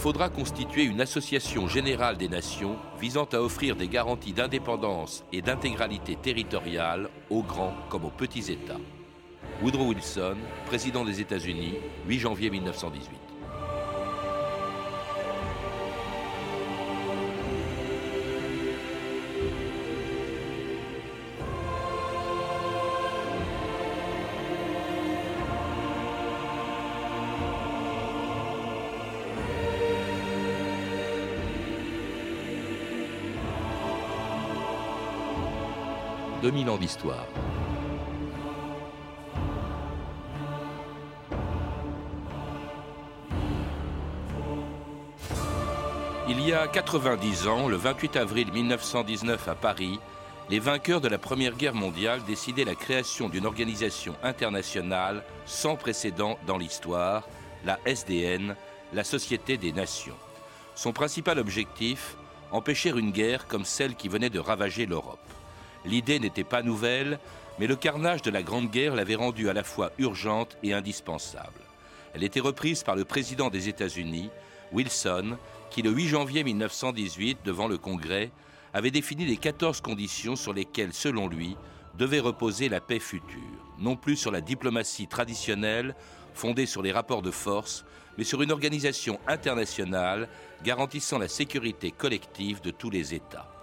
faudra constituer une association générale des nations visant à offrir des garanties d'indépendance et d'intégralité territoriale aux grands comme aux petits États. Woodrow Wilson, président des États-Unis, 8 janvier 1918. 2000 ans d'histoire. Il y a 90 ans, le 28 avril 1919 à Paris, les vainqueurs de la Première Guerre mondiale décidaient la création d'une organisation internationale sans précédent dans l'histoire, la SDN, la Société des Nations. Son principal objectif, empêcher une guerre comme celle qui venait de ravager l'Europe. L'idée n'était pas nouvelle, mais le carnage de la Grande Guerre l'avait rendue à la fois urgente et indispensable. Elle était reprise par le président des États-Unis, Wilson, qui le 8 janvier 1918, devant le Congrès, avait défini les 14 conditions sur lesquelles, selon lui, devait reposer la paix future, non plus sur la diplomatie traditionnelle fondée sur les rapports de force, mais sur une organisation internationale garantissant la sécurité collective de tous les États.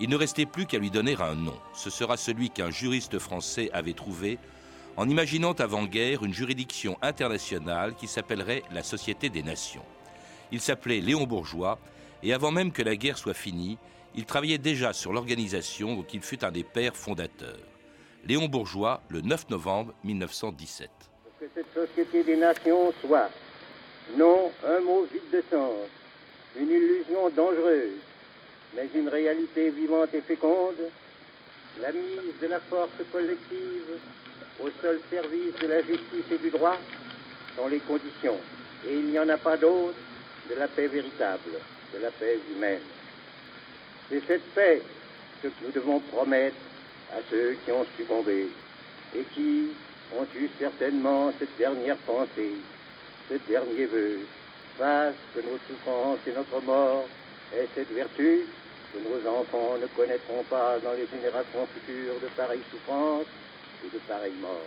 Il ne restait plus qu'à lui donner un nom. Ce sera celui qu'un juriste français avait trouvé en imaginant avant-guerre une juridiction internationale qui s'appellerait la Société des Nations. Il s'appelait Léon Bourgeois et avant même que la guerre soit finie, il travaillait déjà sur l'organisation dont il fut un des pères fondateurs. Léon Bourgeois, le 9 novembre 1917. Que cette Société des Nations soit, non un mot vide de sens, une illusion dangereuse, mais une réalité vivante et féconde, la mise de la force collective au seul service de la justice et du droit sont les conditions, et il n'y en a pas d'autre, de la paix véritable, de la paix humaine. C'est cette paix que nous devons promettre à ceux qui ont succombé et qui ont eu certainement cette dernière pensée, ce dernier vœu, face que nos souffrances et notre mort aient cette vertu que nos enfants ne connaîtront pas dans les générations futures de pareilles souffrances et de pareilles morts.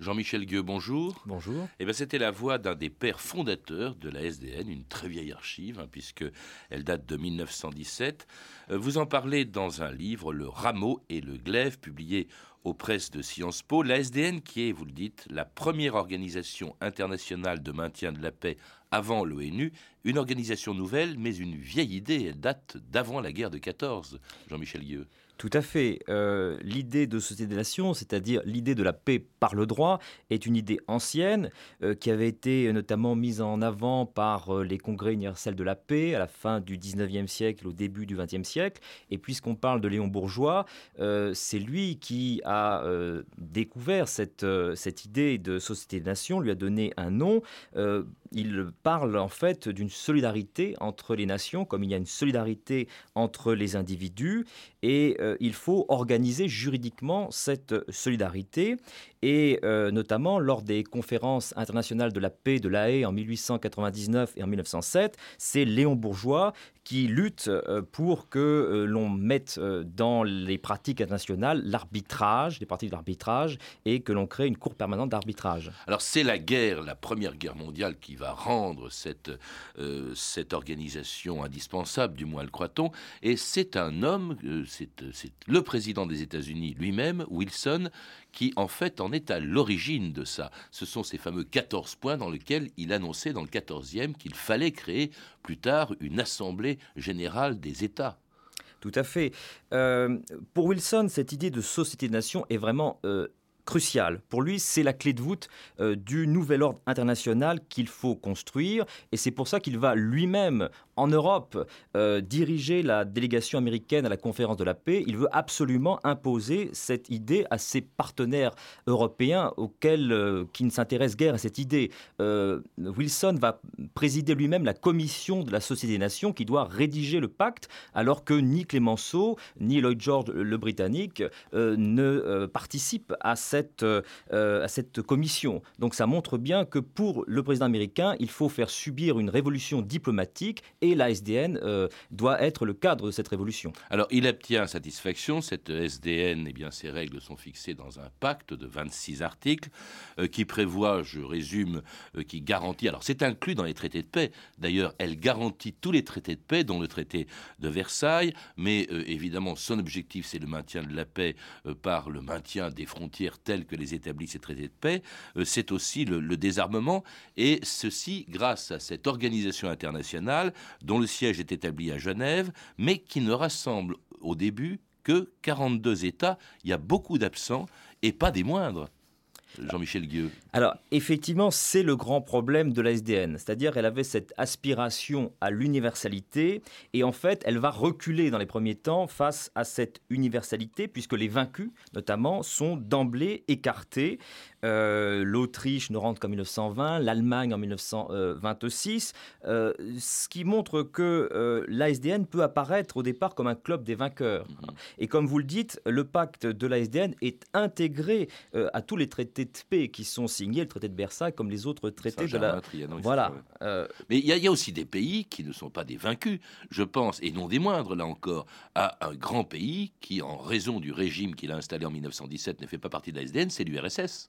Jean-Michel Gueux, bonjour. Bonjour. Eh bien, c'était la voix d'un des pères fondateurs de la SDN, une très vieille archive, hein, puisque elle date de 1917. Euh, vous en parlez dans un livre, Le Rameau et le Glaive, publié aux presses de Sciences Po. La SDN, qui est, vous le dites, la première organisation internationale de maintien de la paix avant l'ONU, une organisation nouvelle, mais une vieille idée. Elle date d'avant la guerre de 14, Jean-Michel Gueux. Tout à fait. Euh, l'idée de Société des Nations, c'est-à-dire l'idée de la paix par le droit, est une idée ancienne euh, qui avait été notamment mise en avant par euh, les congrès universels de la paix à la fin du 19e siècle, au début du 20e siècle. Et puisqu'on parle de Léon Bourgeois, c'est lui qui a découvert cette, cette idée de Société des Nations, lui a donné un nom il parle en fait d'une solidarité entre les nations, comme il y a une solidarité entre les individus, et euh, il faut organiser juridiquement cette solidarité, et euh, notamment lors des conférences internationales de la paix de La Haye en 1899 et en 1907, c'est Léon Bourgeois qui lutte euh, pour que l'on mette dans les pratiques internationales l'arbitrage, les pratiques d'arbitrage, et que l'on crée une cour permanente d'arbitrage. Alors c'est la guerre, la première guerre mondiale qui va rendre cette, cette organisation indispensable, du moins le croit-on. Et c'est un homme, euh, c'est le président des États-Unis lui-même, Wilson, qui en fait en est à l'origine de ça. Ce sont ces fameux 14 points dans lesquels il annonçait dans le 14e qu'il fallait créer plus tard une assemblée générale des États. Tout à fait. Euh, pour Wilson, cette idée de société-nation est vraiment crucial. Pour lui, c'est la clé de voûte euh, du nouvel ordre international qu'il faut construire. Et c'est pour ça qu'il va lui-même en Europe diriger la délégation américaine à la conférence de la paix. Il veut absolument imposer cette idée à ses partenaires européens auxquels, qui ne s'intéressent guère à cette idée. Wilson va présider lui-même la commission de la Société des Nations qui doit rédiger le pacte, alors que ni Clémenceau ni Lloyd George le Britannique ne participent à cette, à cette commission. Donc ça montre bien que pour le président américain, il faut faire subir une révolution diplomatique et la SDN euh, doit être le cadre de cette révolution. Alors il obtient satisfaction, cette SDN, et eh bien ses règles sont fixées dans un pacte de 26 articles euh, qui prévoit, je résume, euh, qui garantit, alors c'est inclus dans les traités de paix, d'ailleurs elle garantit tous les traités de paix, dont le traité de Versailles, mais évidemment son objectif c'est le maintien de la paix par le maintien des frontières telles que les établissent ces traités de paix, c'est aussi le, le désarmement, et ceci grâce à cette organisation internationale dont le siège est établi à Genève, mais qui ne rassemble au début que 42 États. Il y a beaucoup d'absents et pas des moindres. Jean-Michel Gueux. Alors, effectivement, c'est le grand problème de la SDN. C'est-à-dire, elle avait cette aspiration à l'universalité, et en fait, elle va reculer dans les premiers temps face à cette universalité, puisque les vaincus, notamment, sont d'emblée écartés. Euh, L'Autriche ne rentre qu'en 1920, l'Allemagne en 1926, euh, ce qui montre que euh, l'ASDN peut apparaître au départ comme un club des vainqueurs. Mm-hmm. Et comme vous le dites, le pacte de l'ASDN est intégré à tous les traités de paix qui sont signés, le traité de Versailles comme les autres traités de la... Voilà. Mais il y, y, a aussi des pays qui ne sont pas des vaincus, je pense, et non des moindres, là encore, à un grand pays qui, en raison du régime qu'il a installé en 1917, ne fait pas partie de l'ASDN, c'est l'URSS.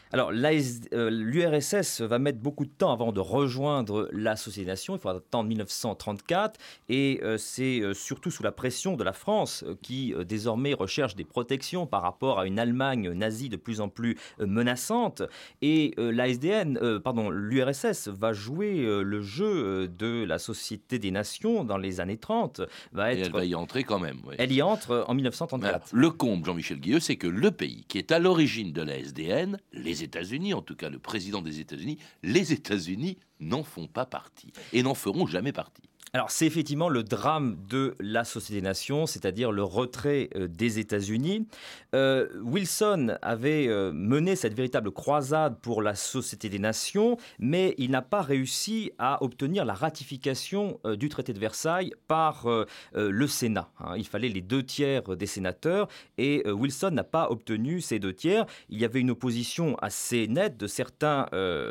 Alors, euh, l'URSS va mettre beaucoup de temps avant de rejoindre la Société des Nations. Il faudra attendre 1934. Et euh, c'est euh, surtout sous la pression de la France qui, désormais, recherche des protections par rapport à une Allemagne nazie de plus en plus menaçante. Et l'ASDN, pardon, l'URSS va jouer le jeu de la Société des Nations dans les années 30. Va être... Et elle va y entrer quand même. Elle y entre en 1934. le comble, Jean-Michel Guilleux, c'est que le pays qui est à l'origine de l'ASDN, les États-Unis, en tout cas le président des États-Unis, les États-Unis n'en font pas partie et n'en feront jamais partie. Alors c'est effectivement le drame de la Société des Nations, c'est-à-dire le retrait euh, des États-Unis. Euh, Wilson avait euh, mené cette véritable croisade pour la Société des Nations, mais il n'a pas réussi à obtenir la ratification du traité de Versailles par le Sénat. Hein. Il fallait les deux tiers des sénateurs et Wilson n'a pas obtenu ces deux tiers. Il y avait une opposition assez nette de certains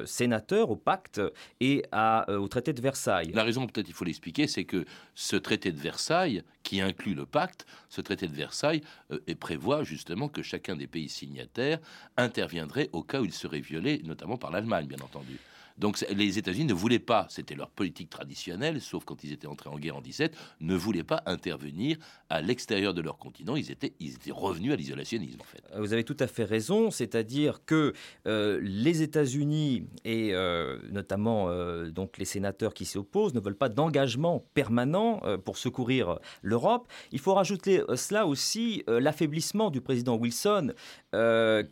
sénateurs au pacte et au traité de Versailles. La raison peut-être il faut l'expliquer c'est que ce traité de Versailles, qui inclut le pacte, ce traité de Versailles euh, prévoit justement que chacun des pays signataires interviendrait au cas où il serait violé, notamment par l'Allemagne, bien entendu. Donc les États-Unis ne voulaient pas, c'était leur politique traditionnelle, sauf quand ils étaient entrés en guerre en 17, ne voulaient pas intervenir à l'extérieur de leur continent. Ils étaient, ils étaient revenus à l'isolationnisme, en fait. Euh, vous avez tout à fait raison, c'est-à-dire que euh, les États-Unis et euh, notamment donc les sénateurs qui s'y opposent ne veulent pas d'engagement permanent pour secourir l'Europe. Il faut rajouter cela aussi l'affaiblissement du président Wilson,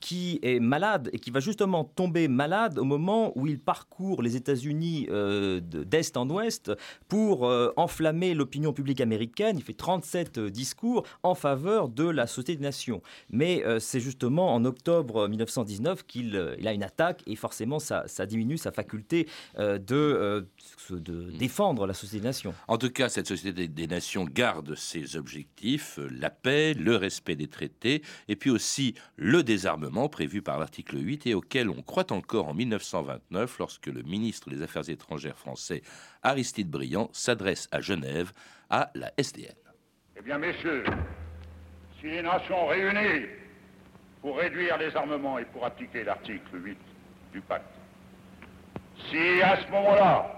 qui est malade et qui va justement tomber malade au moment où il parcourt les États-Unis euh, d'est en ouest pour euh, enflammer l'opinion publique américaine. Il fait 37 euh, discours en faveur de la Société des Nations. Mais c'est justement en octobre 1919 qu'il a une attaque et forcément ça, diminue sa faculté de, de hmm. défendre la Société des Nations. En tout cas, cette Société des Nations garde ses objectifs, la paix, le respect des traités et puis aussi le désarmement prévu par l'article 8 et auquel on croit encore en 1929 lorsque que le ministre des Affaires étrangères français, Aristide Briand, s'adresse à Genève à la SDN. Eh bien, messieurs, si les nations réunies pour réduire les armements et pour appliquer l'article 8 du pacte, si à ce moment-là,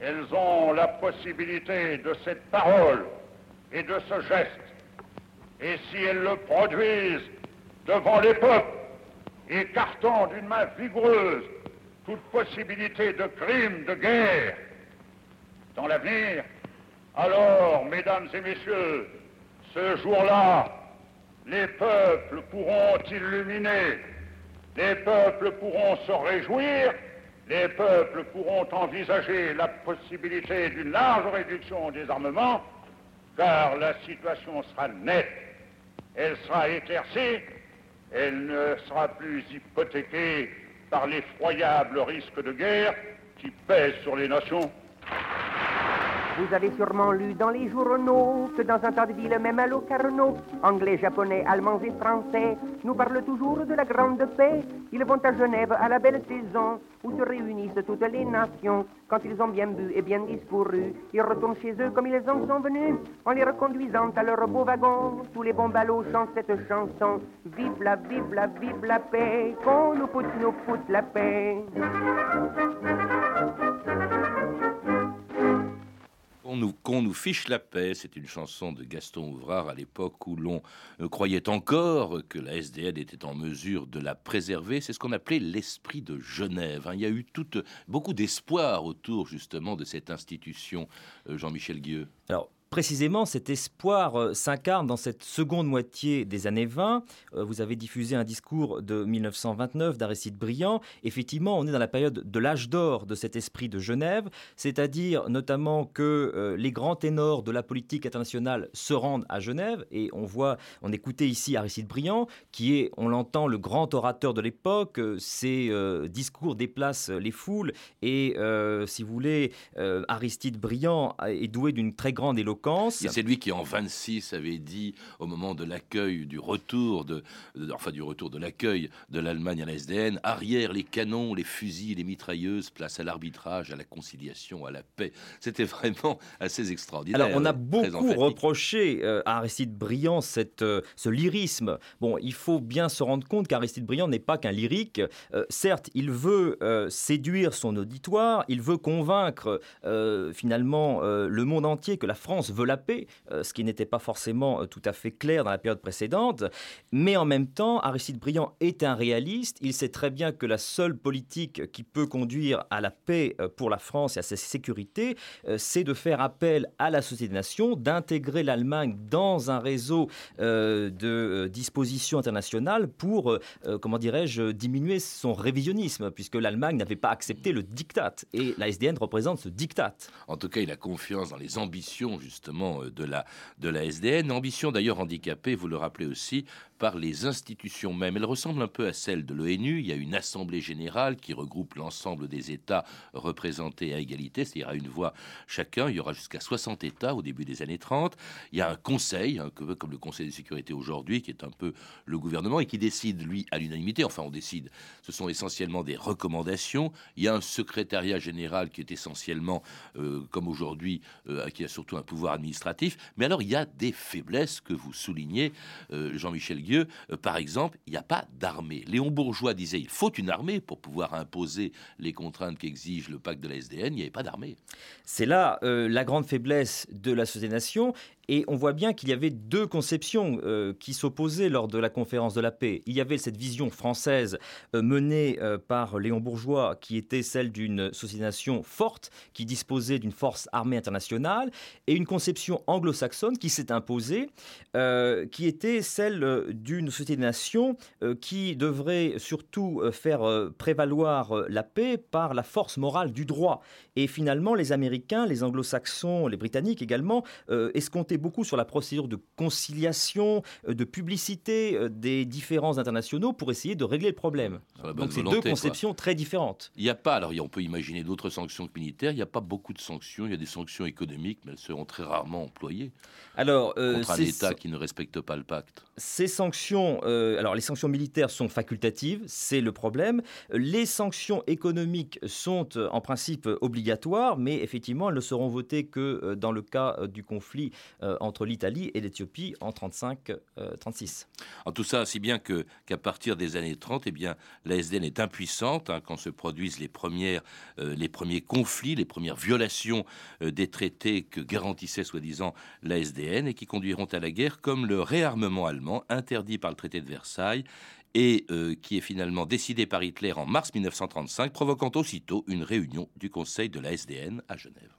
elles ont la possibilité de cette parole et de ce geste, et si elles le produisent devant les peuples, écartant d'une main vigoureuse toute possibilité de crime de guerre. Dans l'avenir, alors, mesdames et messieurs, ce jour-là, les peuples pourront illuminer, les peuples pourront se réjouir les peuples pourront envisager la possibilité d'une large réduction des armements, car la situation sera nette, elle sera éclaircie, elle ne sera plus hypothéquée par l'effroyable risque de guerre qui pèse sur les nations. Vous avez sûrement lu dans les journaux que dans un tas de villes, même à Locarno, anglais, japonais, allemands et français nous parlent toujours de la grande paix. Ils vont à Genève à la belle saison où se réunissent toutes les nations. Quand ils ont bien bu et bien discouru, ils retournent chez eux comme ils en sont venus, en les reconduisant à leur beau wagon. Tous les bons ballots chantent cette chanson. Vive la, vive la, vive la paix, qu'on nous foute, nous foute la paix. Qu'on nous, fiche la paix, c'est une chanson de Gaston Ouvrard à l'époque où l'on euh, croyait encore que la SDN était en mesure de la préserver. C'est ce qu'on appelait l'esprit de Genève. Hein. Il y a eu beaucoup d'espoir autour justement de cette institution, euh, Jean-Michel Guieux. Précisément, cet espoir euh, s'incarne dans cette seconde moitié des années 20. Euh, vous avez diffusé un discours de 1929 d'Aristide Briand. Effectivement, on est dans la période de l'âge d'or de cet esprit de Genève, c'est-à-dire notamment que euh, les grands ténors de la politique internationale se rendent à Genève et on voit, on écoutait ici Aristide Briand, qui est, on l'entend, le grand orateur de l'époque. Ses discours déplacent les foules et, si vous voulez, Aristide Briand est doué d'une très grande éloquence c'est lui qui en 26 avait dit au moment de l'accueil du retour de, enfin du retour de l'accueil de l'Allemagne à la SDN, arrière les canons, les fusils, les mitrailleuses, place à l'arbitrage, à la conciliation, à la paix. C'était vraiment assez extraordinaire. Alors on a beaucoup reproché euh, à Aristide Briand cette, euh, ce lyrisme. Bon, il faut bien se rendre compte qu'Aristide Briand n'est pas qu'un lyrique. Euh, certes, il veut séduire son auditoire, il veut convaincre finalement le monde entier que la France veut la paix, euh, ce qui n'était pas forcément euh, tout à fait clair dans la période précédente. Mais en même temps, Aristide Briand est un réaliste. Il sait très bien que la seule politique qui peut conduire à la paix euh, pour la France et à sa sécurité, c'est de faire appel à la Société des Nations, d'intégrer l'Allemagne dans un réseau de dispositions internationales pour, comment dirais-je, diminuer son révisionnisme, puisque l'Allemagne n'avait pas accepté le diktat. Et la SDN représente ce diktat. En tout cas, il a confiance dans les ambitions, justement euh, de la, de la SDN. Ambition d'ailleurs handicapée, vous le rappelez aussi, par les institutions mêmes. Elle ressemble un peu à celle de l'ONU. Il y a une assemblée générale qui regroupe l'ensemble des États représentés à égalité, c'est-à-dire à une voix chacun. Il y aura jusqu'à 60 États au début des années 30. Il y a un conseil, peu comme le Conseil de sécurité aujourd'hui, qui est un peu le gouvernement et qui décide, lui, à l'unanimité. Enfin, on décide. Ce sont essentiellement des recommandations. Il y a un secrétariat général qui est essentiellement, euh, comme aujourd'hui, euh, qui a surtout un pouvoir administratif. Mais alors, il y a des faiblesses que vous soulignez, euh, Jean-Michel Guillaume euh, par exemple, il n'y a pas d'armée. Léon Bourgeois disait il faut une armée pour pouvoir imposer les contraintes qu'exige le pacte de la SDN. Il n'y avait pas d'armée. C'est là euh, la grande faiblesse de la Société-Nation. Et on voit bien qu'il y avait deux conceptions euh, qui s'opposaient lors de la conférence de la paix. Il y avait cette vision française menée par Léon Bourgeois, qui était celle d'une société-nation forte, qui disposait d'une force armée internationale, et une conception anglo-saxonne qui s'est imposée, qui était celle d'une société euh, qui devrait surtout euh, faire euh, prévaloir la paix par la force morale du droit. Et finalement, les Américains, les Anglo-Saxons, les Britanniques également, escomptaient beaucoup sur la procédure de conciliation, de publicité des différents internationaux pour essayer de régler le problème. Donc c'est deux conceptions très différentes. Il n'y a pas, alors on peut imaginer d'autres sanctions que militaires, il n'y a pas beaucoup de sanctions, il y a des sanctions économiques, mais elles seront très rarement employées. Alors, contre un État qui ne respecte pas le pacte. Ces sanctions, euh, alors les sanctions militaires sont facultatives, c'est le problème. Les sanctions économiques sont euh, en principe obligatoires, mais effectivement, elles ne seront votées que euh, dans le cas du conflit entre l'Italie et l'Éthiopie en 35-36. En tout ça, si bien que qu'à partir des années 30, eh bien, la SDN est impuissante hein, quand se produisent les premières, les premiers conflits, les premières violations des traités que garantissait soi-disant la SDN et qui conduiront à la guerre, comme le réarmement allemand interdit par le traité de Versailles et euh, qui est finalement décidé par Hitler en mars 1935, provoquant aussitôt une réunion du Conseil de la SDN à Genève.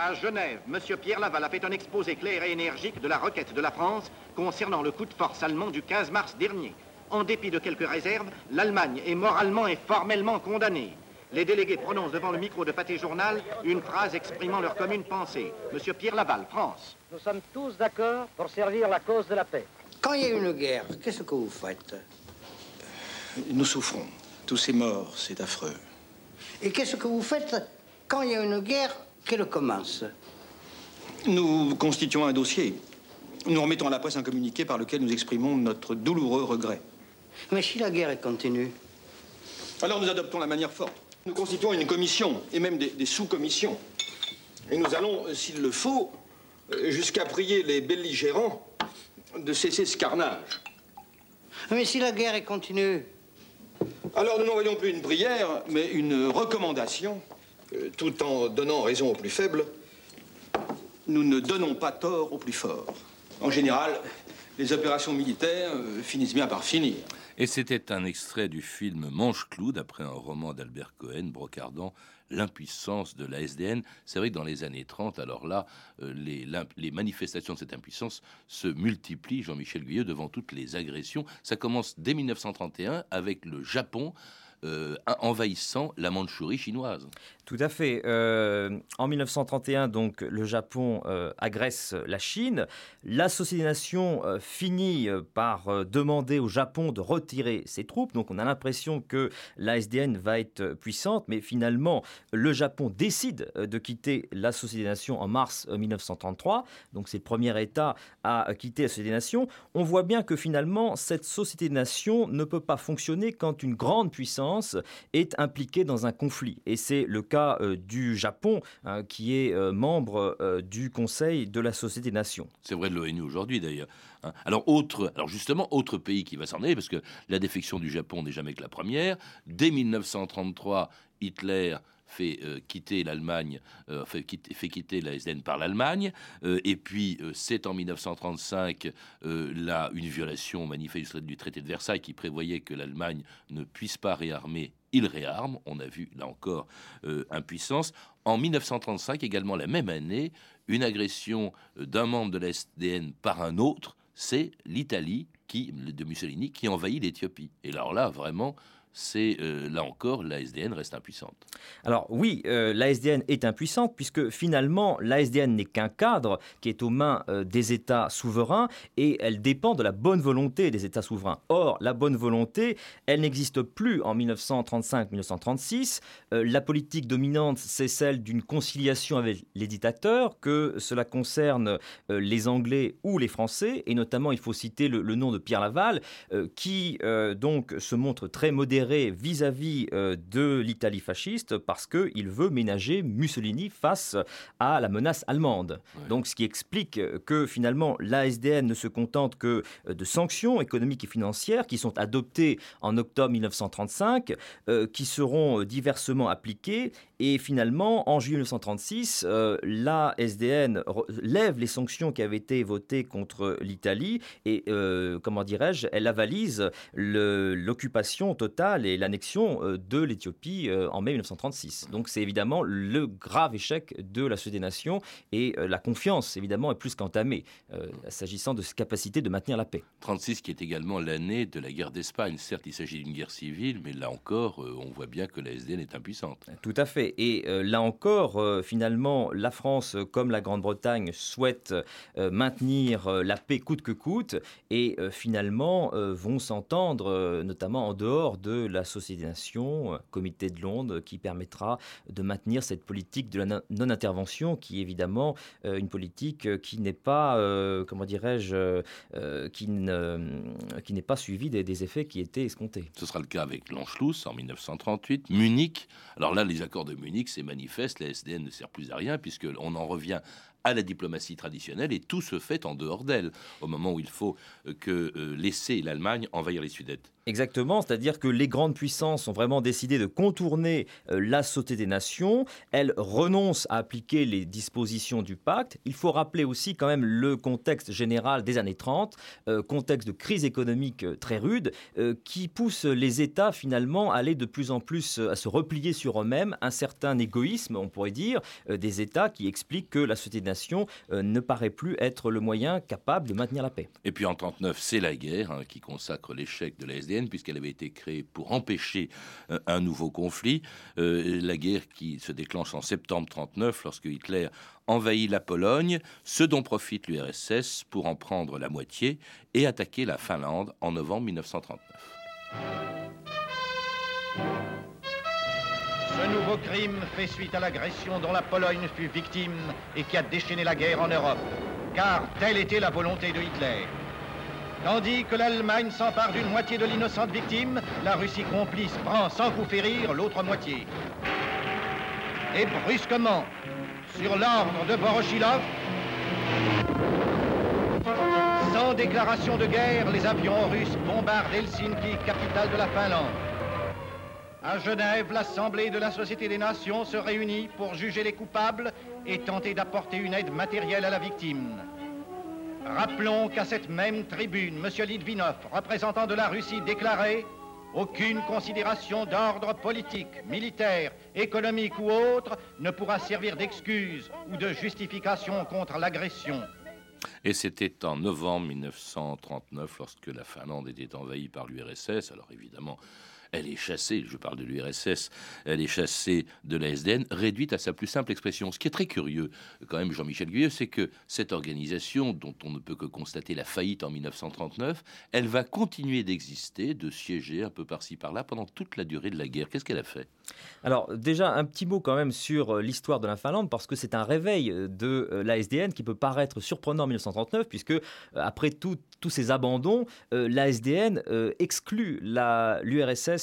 À Genève, M. Pierre Laval a fait un exposé clair et énergique de la requête de la France concernant le coup de force allemand du 15 mars dernier. En dépit de quelques réserves, l'Allemagne est moralement et formellement condamnée. les délégués prononcent devant le micro de Pâté Journal une phrase exprimant leur commune pensée. Monsieur Pierre Laval, France. Nous sommes tous d'accord pour servir la cause de la paix. Quand il y a une guerre, qu'est-ce que vous faites? Nous souffrons. Tous ces morts, c'est affreux. Et qu'est-ce que vous faites quand il y a une guerre qu'elle commence Nous constituons un dossier. Nous remettons à la presse un communiqué par lequel nous exprimons notre douloureux regret. Mais si la guerre est continue Alors nous adoptons la manière forte. Nous constituons une commission, et même des, des sous-commissions. Et nous allons, euh, s'il le faut, euh, jusqu'à prier les belligérants de cesser ce carnage. Mais si la guerre est continue Alors nous n'envoyons plus une prière, mais une recommandation, tout en donnant raison aux plus faibles. Nous ne donnons pas tort aux plus forts. En général, les opérations militaires euh, finissent bien par finir. Et c'était un extrait du film Manche-Clou, d'après un roman d'Albert Cohen, brocardant l'impuissance de la SDN. C'est vrai que dans les années 30, alors là, euh, les, manifestations de cette impuissance se multiplient, Jean-Michel Guyeux, devant toutes les agressions. Ça commence dès 1931 avec le Japon euh, envahissant la Mandchourie chinoise. Tout à fait. Euh, en 1931, donc, le Japon euh, agresse la Chine. La Société des Nations euh, finit euh, par demander au Japon de retirer ses troupes. Donc, on a l'impression que la SDN va être puissante, mais finalement, le Japon décide de quitter la Société des Nations en mars euh, 1933. Donc, c'est le premier État à quitter la Société des Nations. On voit bien que finalement, cette Société des Nations ne peut pas fonctionner quand une grande puissance est impliquée dans un conflit. Et c'est le cas euh, du Japon, hein, qui est euh, membre euh, du Conseil de la Société des Nations. C'est vrai de l'ONU aujourd'hui d'ailleurs. hein. Alors, autre, alors justement, autre pays qui va s'en aller, parce que la défection du Japon n'est jamais que la première. Dès 1933, Hitler fait euh, quitter l'Allemagne, euh, fait, quitter, fait quitter la SDN par l'Allemagne, Euh, et puis c'est en 1935 euh, là une violation manifeste du traité de Versailles qui prévoyait que l'Allemagne ne puisse pas réarmer. Il réarme, on a vu là encore impuissance. En 1935, également la même année, une agression d'un membre de la SDN par un autre, c'est l'Italie qui, de Mussolini qui envahit l'Éthiopie. Et alors là, vraiment, c'est euh, là encore, la SDN reste impuissante. Alors oui, euh, la SDN est impuissante puisque finalement la SDN n'est qu'un cadre qui est aux mains euh, des États souverains et elle dépend de la bonne volonté des États souverains. Or, la bonne volonté, elle n'existe plus en 1935-1936. Euh, la politique dominante, c'est celle d'une conciliation avec les dictateurs, que cela concerne les Anglais ou les Français, et notamment il faut citer le, le nom de Pierre Laval, qui donc se montre très modéré vis-à-vis euh, de l'Italie fasciste parce qu'il veut ménager Mussolini face à la menace allemande. Ouais. Donc ce qui explique que finalement l'ASDN ne se contente que euh, de sanctions économiques et financières qui sont adoptées en octobre 1935, euh, qui seront diversement appliquées et finalement en juillet 1936, euh, la SDN re- lève les sanctions qui avaient été votées contre l'Italie et euh, comment dirais-je, elle avalise l'occupation totale et l'annexion euh, de l'Éthiopie euh, en mai 1936. Donc c'est évidemment le grave échec de la Société des Nations et euh, la confiance évidemment est plus qu'entamée s'agissant de sa capacité de maintenir la paix. 36 qui est également l'année de la guerre d'Espagne. Certes, il s'agit d'une guerre civile, mais là encore, on voit bien que la SDN est impuissante. Tout à fait. Et là encore, finalement, la France, comme la Grande-Bretagne, souhaite maintenir la paix coûte que coûte et finalement vont s'entendre, notamment en dehors de la Société des Nations, euh, comité de Londres, qui permettra de maintenir cette politique de la non- non-intervention, qui est évidemment euh, une politique euh, qui n'est pas, comment dirais-je, qui ne- qui n'est pas suivie des, effets qui étaient escomptés. Ce sera le cas avec l'Anschluss en 1938, Munich. Alors là, les accords de Munich, c'est manifeste, la SDN ne sert plus à rien puisqu'on en revient à la diplomatie traditionnelle et tout se fait en dehors d'elle, au moment où il faut que laisser l'Allemagne envahir les Sudètes. Exactement, c'est-à-dire que les grandes puissances ont vraiment décidé de contourner euh, la Société des Nations. Elles renoncent à appliquer les dispositions du pacte. Il faut rappeler aussi quand même le contexte général des années 30, euh, contexte de crise économique euh, très rude, qui pousse les États finalement à aller de plus en plus à se replier sur eux-mêmes, un certain égoïsme, on pourrait dire, des États qui expliquent que la Société des Nations nation ne paraît plus être le moyen capable de maintenir la paix. Et puis en 1939, c'est la guerre hein, qui consacre l'échec de la Puisqu'elle avait été créée pour empêcher un nouveau conflit. la guerre qui se déclenche en septembre 39, lorsque Hitler envahit la Pologne, ce dont profite l'URSS pour en prendre la moitié et attaquer la Finlande en novembre 1939. Ce nouveau crime fait suite à l'agression dont la Pologne fut victime et qui a déchaîné la guerre en Europe, car telle était la volonté de Hitler. Tandis que l'Allemagne s'empare d'une moitié de l'innocente victime, la Russie complice prend sans coup férir l'autre moitié. Et brusquement, sur l'ordre de Voroshilov, sans déclaration de guerre, les avions russes bombardent Helsinki, capitale de la Finlande. À Genève, l'Assemblée de la Société des Nations se réunit pour juger les coupables et tenter d'apporter une aide matérielle à la victime. Rappelons qu'à cette même tribune, M. Litvinov, représentant de la Russie, déclarait aucune considération d'ordre politique, militaire, économique ou autre ne pourra servir d'excuse ou de justification contre l'agression. Et c'était en novembre 1939, lorsque la Finlande était envahie par l'URSS. Alors évidemment, elle est chassée, je parle de l'URSS, elle est chassée de la SDN, réduite à sa plus simple expression. Ce qui est très curieux, quand même, Jean-Michel Guyeux, c'est que cette organisation, dont on ne peut que constater la faillite en 1939, elle va continuer d'exister, de siéger un peu par-ci par-là pendant toute la durée de la guerre. Qu'est-ce qu'elle a fait? Alors, déjà, un petit mot quand même sur euh, l'histoire de la Finlande, parce que c'est un réveil euh, de euh, la SDN qui peut paraître surprenant en 1939, puisque après tous ces abandons, la SDN exclut l'URSS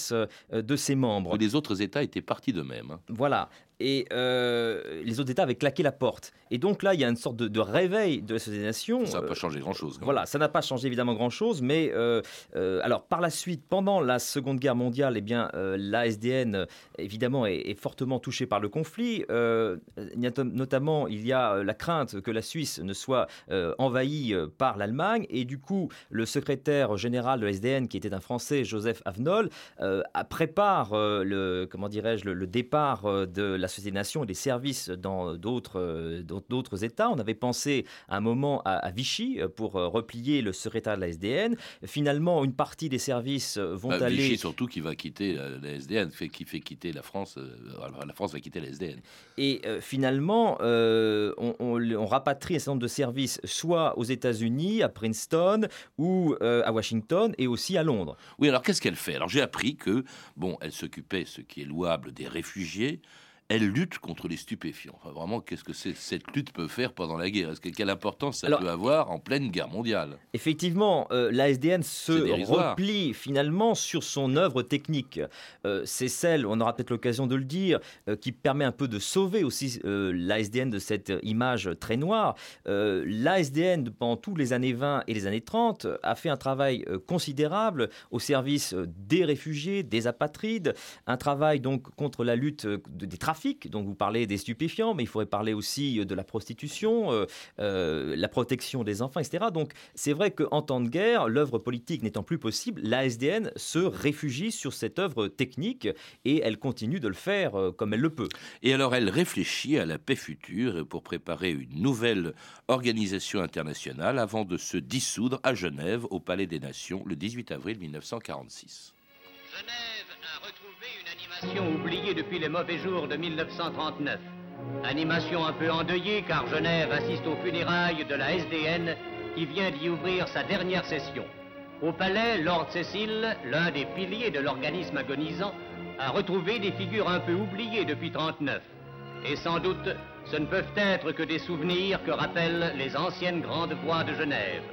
de ses membres. Les autres États étaient partis d'eux-mêmes. Hein. Voilà et euh, les autres États avaient claqué la porte. Et donc là, il y a une sorte de, réveil de la société des nations. Ça n'a pas changé grand-chose. Voilà, ça n'a pas changé évidemment grand-chose, mais euh, euh, alors par la suite, pendant la Seconde Guerre mondiale, eh bien, la SDN évidemment est, fortement touchée par le conflit. notamment, il y a la crainte que la Suisse ne soit envahie par l'Allemagne, et du coup, le secrétaire général de la SDN, qui était un Français, Joseph Avenol, prépare le comment dirais-je le, le, départ de la la Société des Nations et des services dans d'autres, euh, d'autres États. On avait pensé à un moment à, Vichy euh, pour euh, replier le secrétaire de la SDN. Finalement, une partie des services vont bah, aller. Vichy surtout qui va quitter la SDN, fait, qui fait quitter la France. La France va quitter la SDN. Et finalement, on, on, rapatrie un certain nombre de services, soit aux États-Unis, à Princeton, ou à Washington, et aussi à Londres. Oui, alors qu'est-ce qu'elle fait? Alors j'ai appris que, bon, elle s'occupait, ce qui est louable, des réfugiés elle lutte contre les stupéfiants. vraiment, qu'est-ce que cette lutte peut faire pendant la guerre? Est-ce que quelle importance ça peut avoir en pleine guerre mondiale? Effectivement, euh, l'ASDN se replie finalement sur son œuvre technique. Euh, c'est celle, on aura peut-être l'occasion de le dire, euh, qui permet un peu de sauver aussi l'ASDN de cette image très noire. L'ASDN, pendant tous les années 20 et les années 30, a fait un travail considérable au service des réfugiés, des apatrides, un travail donc contre la lutte des trafics donc vous parlez des stupéfiants, mais il faudrait parler aussi euh, de la prostitution, euh, euh, la protection des enfants, etc. Donc c'est vrai qu'en temps de guerre, l'œuvre politique n'étant plus possible, l'ASDN se réfugie sur cette œuvre technique et elle continue de le faire comme elle le peut. Et alors elle réfléchit à la paix future pour préparer une nouvelle organisation internationale avant de se dissoudre à Genève au Palais des Nations le 18 avril 1946 oubliée depuis les mauvais jours de 1939. Animation un peu endeuillée car Genève assiste aux funérailles de la SDN qui vient d'y ouvrir sa dernière session. Au palais, Lord Cecil, l'un des piliers de l'organisme agonisant, a retrouvé des figures un peu oubliées depuis 1939. Et sans doute, ce ne peuvent être que des souvenirs que rappellent les anciennes grandes voies de Genève.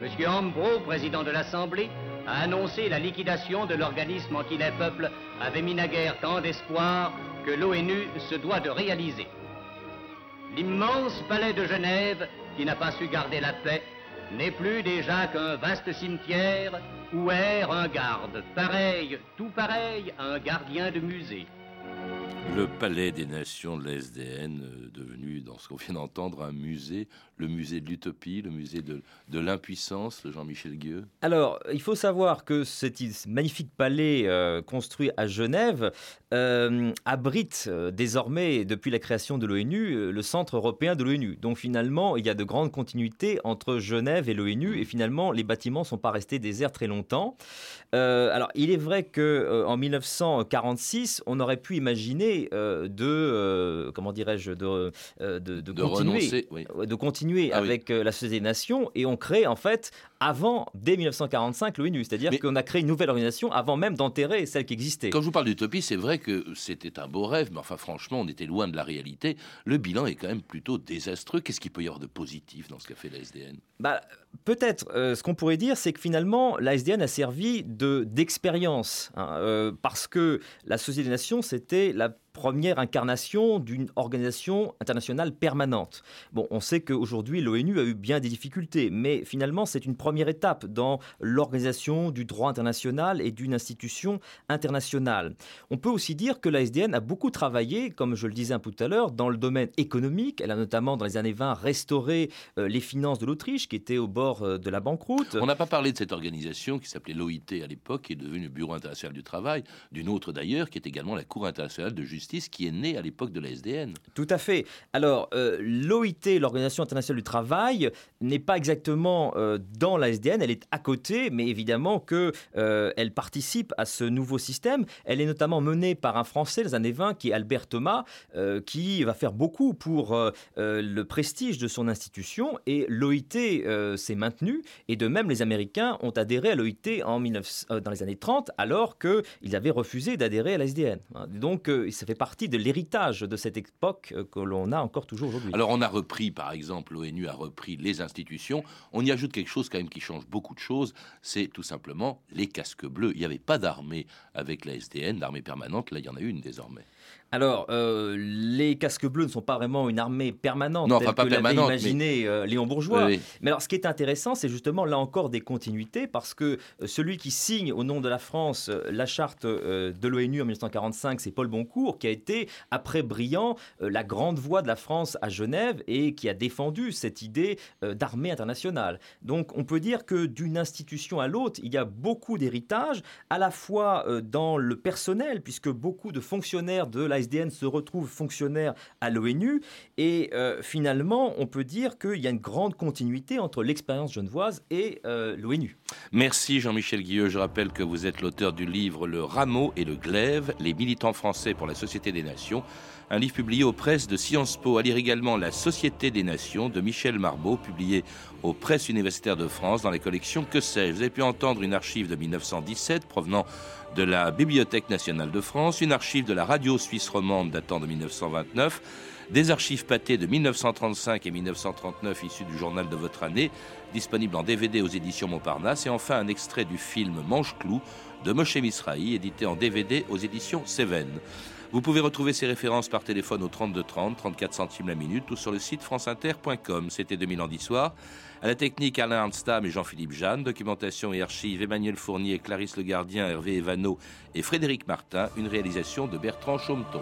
Monsieur Ambro, président de l'Assemblée, a annoncé la liquidation de l'organisme en qui les peuples avaient mis naguère tant d'espoir que l'ONU se doit de réaliser. L'immense palais de Genève, qui n'a pas su garder la paix, n'est plus déjà qu'un vaste cimetière où erre un garde, pareil, tout pareil à un gardien de musée. Le Palais des Nations de la SDN, euh, devenu, dans ce qu'on vient d'entendre, un musée, le musée de l'utopie, le musée de, de l'impuissance, Jean-Michel Gueux Alors, il faut savoir que ce magnifique palais euh, construit à Genève euh, abrite désormais, depuis la création de l'ONU, le centre européen de l'ONU. Donc finalement, il y a de grandes continuités entre Genève et l'ONU, et finalement, les bâtiments ne sont pas restés déserts très longtemps. alors, il est vrai qu'en en 1946, on aurait pu imaginer euh, de, euh, comment dirais-je, de, euh, de, continuer, de continuer ah avec la Société des Nations et on crée en fait avant, dès 1945, l'ONU. C'est-à-dire qu'on a créé une nouvelle organisation avant même d'enterrer celle qui existait. Quand je vous parle d'utopie, c'est vrai que c'était un beau rêve, mais enfin franchement, on était loin de la réalité. Le bilan est quand même plutôt désastreux. Qu'est-ce qu'il peut y avoir de positif dans ce qu'a fait la SDN bah, Peut-être, ce qu'on pourrait dire, c'est que finalement, la SDN a servi d'expérience. Hein, parce que la Société des Nations, c'était la première incarnation d'une organisation internationale permanente. Bon, on sait qu'aujourd'hui, l'ONU a eu bien des difficultés, mais finalement, c'est une première étape dans l'organisation du droit international et d'une institution internationale. On peut aussi dire que la SDN a beaucoup travaillé, comme je le disais un peu tout à l'heure, dans le domaine économique. Elle a notamment, dans les années 20, restauré euh, les finances de l'Autriche, qui était au bord euh, de la banqueroute. On n'a pas parlé de cette organisation qui s'appelait l'OIT à l'époque, qui est devenue le Bureau international du travail, d'une autre d'ailleurs, qui est également la Cour internationale de justice qui est né à l'époque de la SDN. Tout à fait. Alors, euh, l'OIT, l'Organisation internationale du travail, n'est pas exactement euh, dans la SDN, elle est à côté, mais évidemment qu'elle euh, participe à ce nouveau système. Elle est notamment menée par un Français les années 20, qui est Albert Thomas, qui va faire beaucoup pour le prestige de son institution, et l'OIT s'est maintenue, et de même les Américains ont adhéré à l'OIT en dans les années 30, alors qu'ils avaient refusé d'adhérer à la SDN. Donc, ça fait partie de l'héritage de cette époque euh, que l'on a encore toujours aujourd'hui. Alors on a repris, par exemple, l'ONU a repris les institutions. On y ajoute quelque chose quand même qui change beaucoup de choses, c'est tout simplement les casques bleus. Il n'y avait pas d'armée avec la SDN, l'armée permanente, là il y en a une désormais. Alors, euh, les casques bleus ne sont pas vraiment une armée permanente, non, telle pas que l'avait imaginé euh, Léon Bourgeois. Mais alors, ce qui est intéressant, c'est justement là encore des continuités, parce que euh, celui qui signe au nom de la France la charte de l'ONU en 1945, c'est Paul Boncourt, qui a été, après Briand, la grande voix de la France à Genève et qui a défendu cette idée d'armée internationale. Donc, on peut dire que d'une institution à l'autre, il y a beaucoup d'héritage, à la fois dans le personnel, puisque beaucoup de fonctionnaires de la SDN se retrouve fonctionnaire à l'ONU. Et euh, finalement, on peut dire qu'il y a une grande continuité entre l'expérience genevoise et euh, l'ONU. Merci Jean-Michel Guilleux. Je rappelle que vous êtes l'auteur du livre Le Rameau et le Glaive, les militants français pour la Société des Nations un livre publié aux presses de Sciences Po. À lire également La Société des Nations de Michel Marbeau, publié aux presses universitaires de France dans les collections Que sais-je. Vous avez pu entendre une archive de 1917 provenant de la Bibliothèque nationale de France, une archive de la radio suisse romande datant de 1929, des archives pâtées de 1935 et 1939 issues du journal de votre année, disponibles en DVD aux éditions Montparnasse, et enfin un extrait du film Manche-Clou de Moshe Misrahi, édité en DVD aux éditions Seven. Vous pouvez retrouver ces références par téléphone au 32 30, 34 centimes la minute ou sur le site franceinter.com. C'était 2000 ans d'histoire. À la technique, Alain Arnstam et Jean-Philippe Jeanne. Documentation et archives, Emmanuel Fournier, Clarisse Le Gardien, Hervé Evano et Frédéric Martin. Une réalisation de Bertrand Chaumeton.